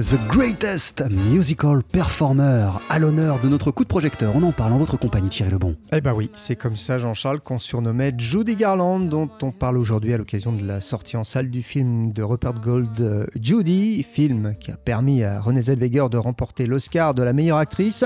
The Greatest Musical Performer, à l'honneur de notre coup de projecteur. On en parle en votre compagnie, Thierry Lebon. Eh ben oui, c'est comme ça, Jean-Charles, qu'on surnommait Judy Garland, dont on parle aujourd'hui à l'occasion de la sortie en salle du film de Rupert Gold, euh, Judy, film qui a permis à Renée Zellweger de remporter l'Oscar de la meilleure actrice.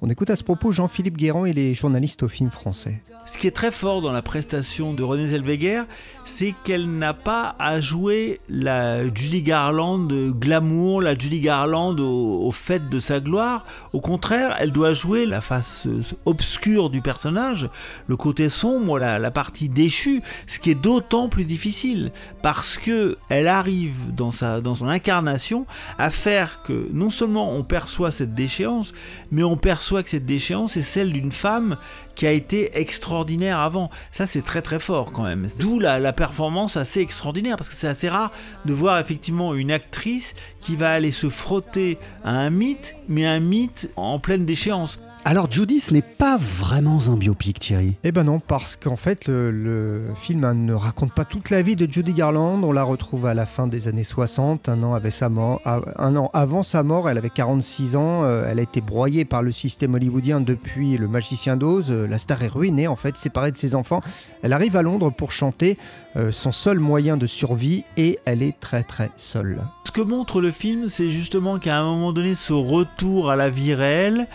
On écoute à ce propos Jean-Philippe Guérand et les journalistes au film français. Ce qui est très fort dans la prestation de Renée Zellweger, c'est qu'elle n'a pas à jouer la Judy Garland glamour, la Judy Garland au, fait de sa gloire. Au contraire, elle doit jouer la face obscure du personnage, le côté sombre, la, la partie déchue, ce qui est d'autant plus difficile parce que elle arrive dans, sa, dans son incarnation à faire que non seulement on perçoit cette déchéance, mais on perçoit que cette déchéance est celle d'une femme qui a été extraordinaire avant. Ça, c'est très très fort quand même. D'où la, performance assez extraordinaire, parce que c'est assez rare de voir effectivement une actrice qui va aller se frotter à un mythe, mais un mythe en pleine déchéance. Alors Judy, ce n'est pas vraiment un biopic, Thierry. Eh ben non, parce qu'en fait, le, film hein, ne raconte pas toute la vie de Judy Garland. On la retrouve à la fin des années 60, un an, avait sa mort, un an avant sa mort, elle avait 46 ans. Euh, elle a été broyée par le système hollywoodien depuis Le Magicien d'Oz. Euh, la star est ruinée, en fait, séparée de ses enfants. Elle arrive à Londres pour chanter euh, son seul moyen de survie et elle est très très seule. Ce que montre le film, c'est justement qu'à un moment donné, ce retour à la vie réelle,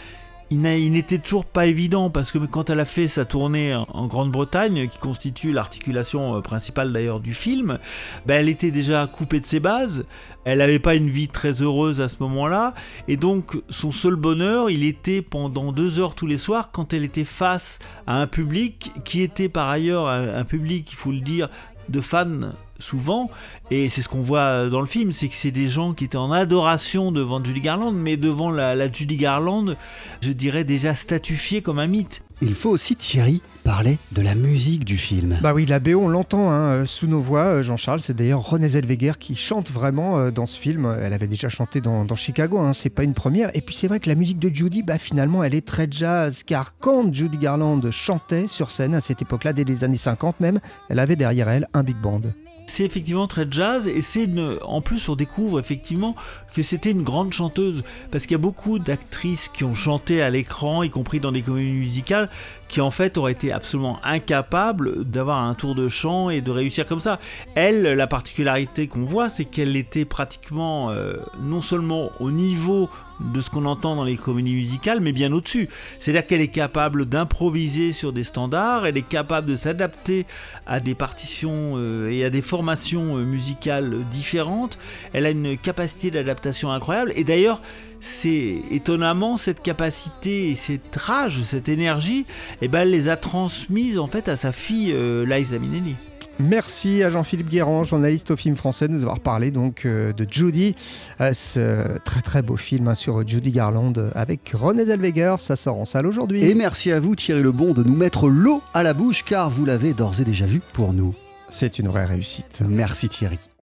il n'était toujours pas évident parce que quand elle a fait sa tournée en Grande-Bretagne, qui constitue l'articulation euh, principale d'ailleurs du film, ben elle était déjà coupée de ses bases. Elle n'avait pas une vie très heureuse à ce moment-là, et donc son seul bonheur, il était pendant deux heures tous les soirs quand elle était face à un public qui était par ailleurs un public, il faut le dire, de fans souvent, et c'est ce qu'on voit dans le film, c'est que c'est des gens qui étaient en adoration devant Judy Garland, mais devant la, Judy Garland, je dirais déjà statufiée comme un mythe. Il faut aussi, Thierry, parler de la musique du film. Bah oui, la BO, on l'entend hein, euh, sous nos voix, euh, Jean-Charles. C'est d'ailleurs Renée Zellweger qui chante vraiment euh, dans ce film. Elle avait déjà chanté dans, Chicago, hein, c'est pas une première. Et puis c'est vrai que la musique de Judy, bah, finalement, elle est très jazz, car quand Judy Garland chantait sur scène à cette époque-là, dès les années 50 même, elle avait derrière elle un big band. C'est effectivement très jazz et c'est en plus on découvre effectivement que c'était une grande chanteuse. Parce qu'il y a beaucoup d'actrices qui ont chanté à l'écran, y compris dans des comédies musicales, qui en fait auraient été absolument incapables d'avoir un tour de chant et de réussir comme ça. Elle, la particularité qu'on voit, c'est qu'elle était pratiquement euh, non seulement au niveau de ce qu'on entend dans les comédies musicales, mais bien au-dessus. C'est-à-dire qu'elle est capable d'improviser sur des standards, elle est capable de s'adapter à des partitions euh, et à des formations euh, musicales différentes, elle a une capacité d'adaptation incroyable, et d'ailleurs, c'est étonnamment cette capacité et cette rage, cette énergie, et eh ben, elle les a transmises en fait à sa fille euh, Liza Minnelli. Merci à Jean-Philippe Guérand, journaliste au film français, de nous avoir parlé donc euh, de Judy, euh, ce très très beau film hein, sur Judy Garland avec René Zellweger. Ça sort en salle aujourd'hui. Et merci à vous Thierry Lebon de nous mettre l'eau à la bouche car vous l'avez d'ores et déjà vu pour nous. C'est une vraie réussite. Merci Thierry.